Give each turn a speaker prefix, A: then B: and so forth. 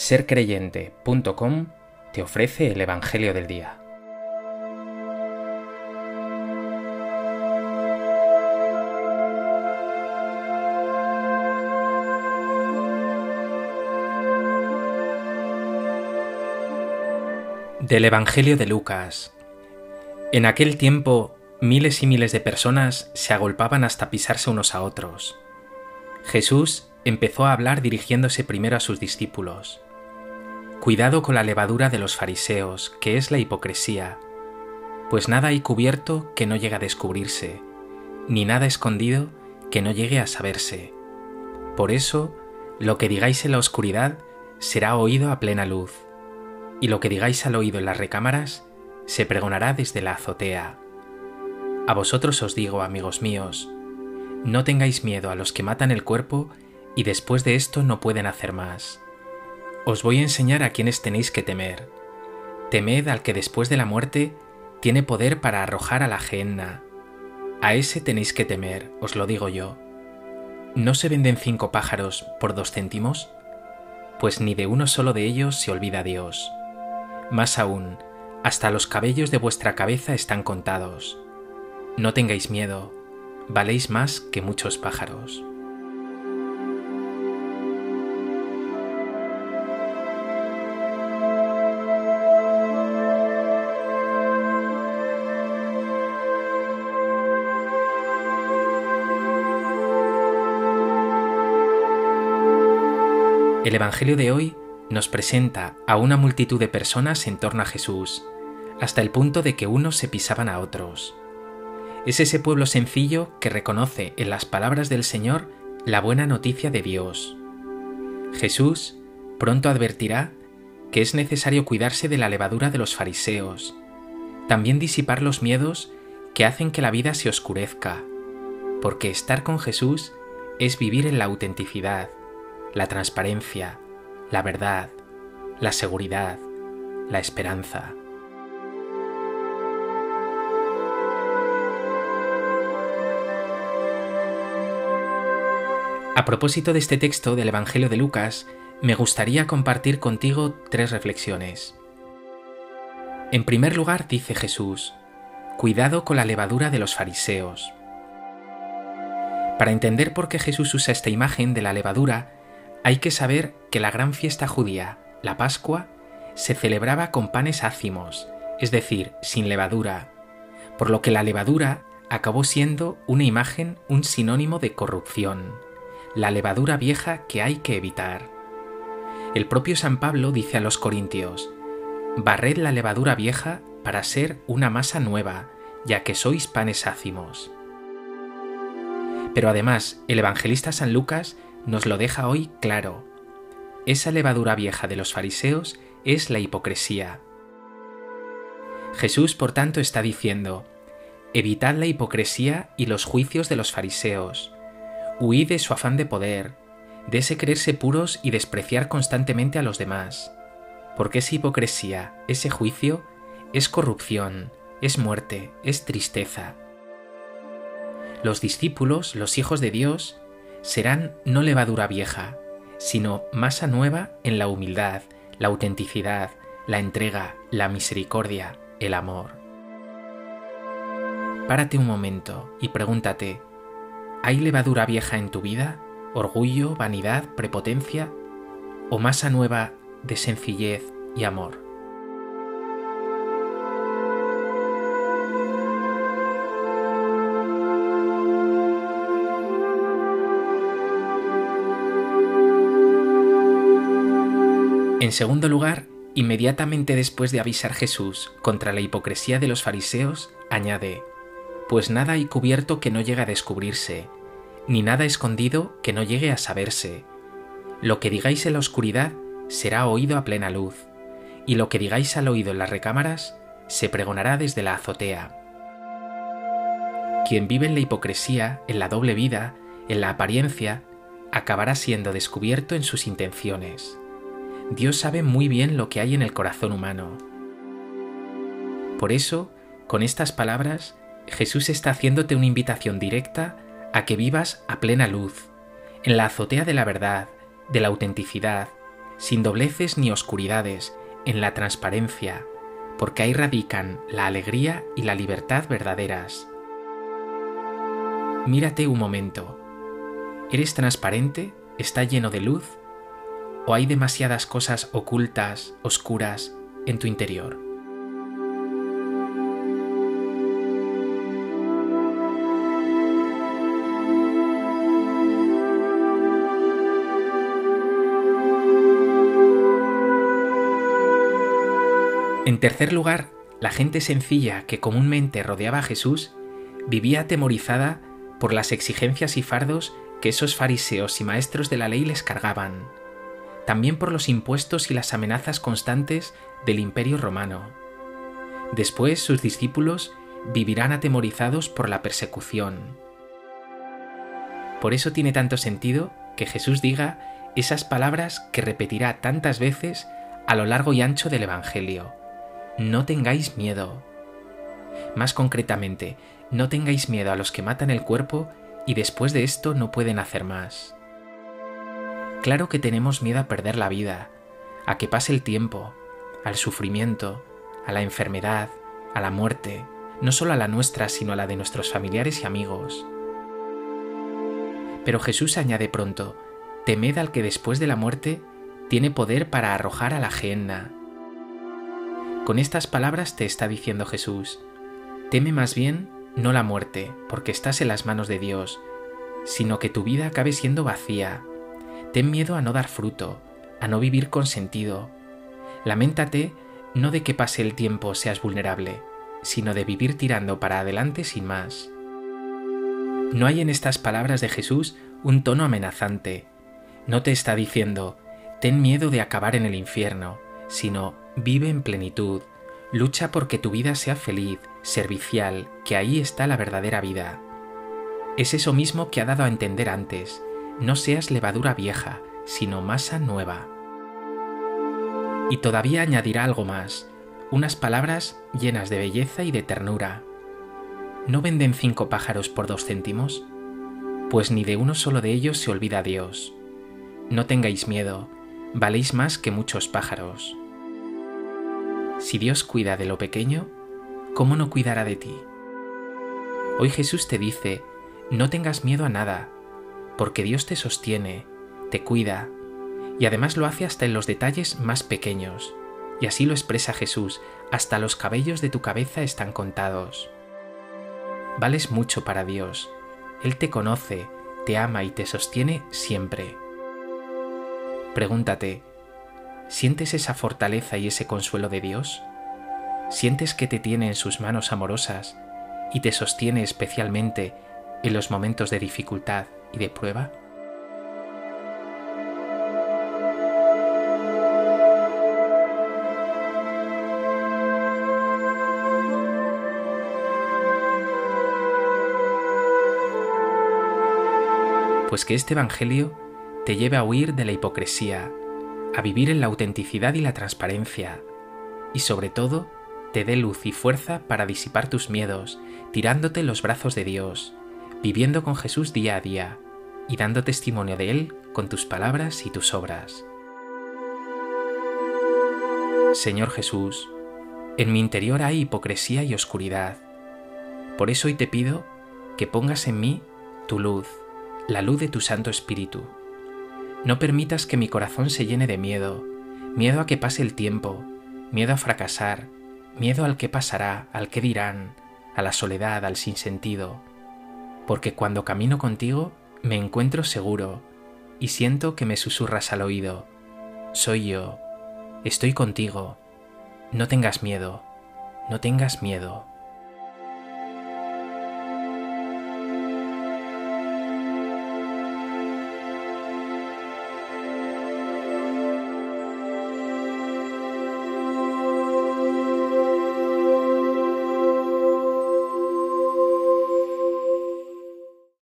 A: sercreyente.com te ofrece el Evangelio del Día. Del Evangelio de Lucas. En aquel tiempo, miles y miles de personas se agolpaban hasta pisarse unos a otros. Jesús empezó a hablar dirigiéndose primero a sus discípulos. Cuidado con la levadura de los fariseos, que es la hipocresía, pues nada hay cubierto que no llegue a descubrirse, ni nada escondido que no llegue a saberse. Por eso, lo que digáis en la oscuridad será oído a plena luz, y lo que digáis al oído en las recámaras se pregonará desde la azotea. A vosotros os digo, amigos míos, no tengáis miedo a los que matan el cuerpo y después de esto no pueden hacer más. Os voy a enseñar a quienes tenéis que temer. Temed al que después de la muerte tiene poder para arrojar a la gehenna. A ese tenéis que temer, os lo digo yo. ¿No se venden cinco pájaros por dos céntimos? Pues ni de uno solo de ellos se olvida Dios. Más aún, hasta los cabellos de vuestra cabeza están contados. No tengáis miedo, valéis más que muchos pájaros. El Evangelio de hoy nos presenta a una multitud de personas en torno a Jesús, hasta el punto de que unos se pisaban a otros. Es ese pueblo sencillo que reconoce en las palabras del Señor la buena noticia de Dios. Jesús pronto advertirá que es necesario cuidarse de la levadura de los fariseos, también disipar los miedos que hacen que la vida se oscurezca, porque estar con Jesús es vivir en la autenticidad, la transparencia, la verdad, la seguridad, la esperanza. A propósito de este texto del Evangelio de Lucas, me gustaría compartir contigo tres reflexiones. En primer lugar, dice Jesús, cuidado con la levadura de los fariseos. Para entender por qué Jesús usa esta imagen de la levadura, hay que saber que la gran fiesta judía, la Pascua, se celebraba con panes ácimos, es decir, sin levadura, por lo que la levadura acabó siendo una imagen, un sinónimo de corrupción, la levadura vieja que hay que evitar. El propio San Pablo dice a los corintios, barred la levadura vieja para ser una masa nueva, ya que sois panes ácimos. Pero además, el evangelista San Lucas nos lo deja hoy claro. Esa levadura vieja de los fariseos es la hipocresía. Jesús, por tanto, está diciendo, evitad la hipocresía y los juicios de los fariseos, huid de su afán de poder, de ese creerse puros y despreciar constantemente a los demás, porque esa hipocresía, ese juicio, es corrupción, es muerte, es tristeza. Los discípulos, los hijos de Dios, serán no levadura vieja, sino masa nueva en la humildad, la autenticidad, la entrega, la misericordia, el amor. Párate un momento y pregúntate, ¿hay levadura vieja en tu vida? ¿Orgullo, vanidad, prepotencia? ¿O masa nueva de sencillez y amor? En segundo lugar, inmediatamente después de avisar Jesús contra la hipocresía de los fariseos, añade, Pues nada hay cubierto que no llegue a descubrirse, ni nada escondido que no llegue a saberse. Lo que digáis en la oscuridad será oído a plena luz, y lo que digáis al oído en las recámaras se pregonará desde la azotea. Quien vive en la hipocresía, en la doble vida, en la apariencia, acabará siendo descubierto en sus intenciones. Dios sabe muy bien lo que hay en el corazón humano. Por eso, con estas palabras, Jesús está haciéndote una invitación directa a que vivas a plena luz, en la azotea de la verdad, de la autenticidad, sin dobleces ni oscuridades, en la transparencia, porque ahí radican la alegría y la libertad verdaderas. Mírate un momento. ¿Eres transparente? ¿Está lleno de luz? ¿O hay demasiadas cosas ocultas, oscuras, en tu interior? En tercer lugar, la gente sencilla que comúnmente rodeaba a Jesús vivía atemorizada por las exigencias y fardos que esos fariseos y maestros de la ley les cargaban, también por los impuestos y las amenazas constantes del imperio romano. Después sus discípulos vivirán atemorizados por la persecución. Por eso tiene tanto sentido que Jesús diga esas palabras que repetirá tantas veces a lo largo y ancho del Evangelio no tengáis miedo. Más concretamente, no tengáis miedo a los que matan el cuerpo y después de esto no pueden hacer más. Claro que tenemos miedo a perder la vida, a que pase el tiempo, al sufrimiento, a la enfermedad, a la muerte, no solo a la nuestra, sino a la de nuestros familiares y amigos. Pero Jesús añade pronto, temed al que después de la muerte tiene poder para arrojar a la gehenna. Con estas palabras te está diciendo Jesús, teme más bien no la muerte, porque estás en las manos de Dios, sino que tu vida acabe siendo vacía. Ten miedo a no dar fruto, a no vivir con sentido. Lamentate no de que pase el tiempo seas vulnerable, sino de vivir tirando para adelante sin más. No hay en estas palabras de Jesús un tono amenazante. No te está diciendo, ten miedo de acabar en el infierno, sino vive en plenitud, lucha porque tu vida sea feliz, servicial, que ahí está la verdadera vida. Es eso mismo que ha dado a entender antes, no seas levadura vieja, sino masa nueva. Y todavía añadirá algo más, unas palabras llenas de belleza y de ternura. ¿No venden cinco pájaros por dos céntimos? Pues ni de uno solo de ellos se olvida Dios. No tengáis miedo, valéis más que muchos pájaros. Si Dios cuida de lo pequeño, ¿cómo no cuidará de ti? Hoy Jesús te dice, no tengas miedo a nada, porque Dios te sostiene, te cuida, y además lo hace hasta en los detalles más pequeños, y así lo expresa Jesús, hasta los cabellos de tu cabeza están contados. Vales mucho para Dios, Él te conoce, te ama y te sostiene siempre. Pregúntate, ¿Sientes esa fortaleza y ese consuelo de Dios? ¿Sientes que te tiene en sus manos amorosas y te sostiene especialmente en los momentos de dificultad y de prueba? Pues que este Evangelio te lleve a huir de la hipocresía, a vivir en la autenticidad y la transparencia, y sobre todo, te dé luz y fuerza para disipar tus miedos, tirándote los brazos de Dios, viviendo con Jesús día a día y dando testimonio de Él con tus palabras y tus obras. Señor Jesús, en mi interior hay hipocresía y oscuridad. Por eso hoy te pido que pongas en mí tu luz, la luz de tu Santo Espíritu no permitas que mi corazón se llene de miedo, miedo a que pase el tiempo, miedo a fracasar, miedo al que pasará, al que dirán, a la soledad, al sinsentido, porque cuando camino contigo me encuentro seguro y siento que me susurras al oído, soy yo, estoy contigo, no tengas miedo, no tengas miedo.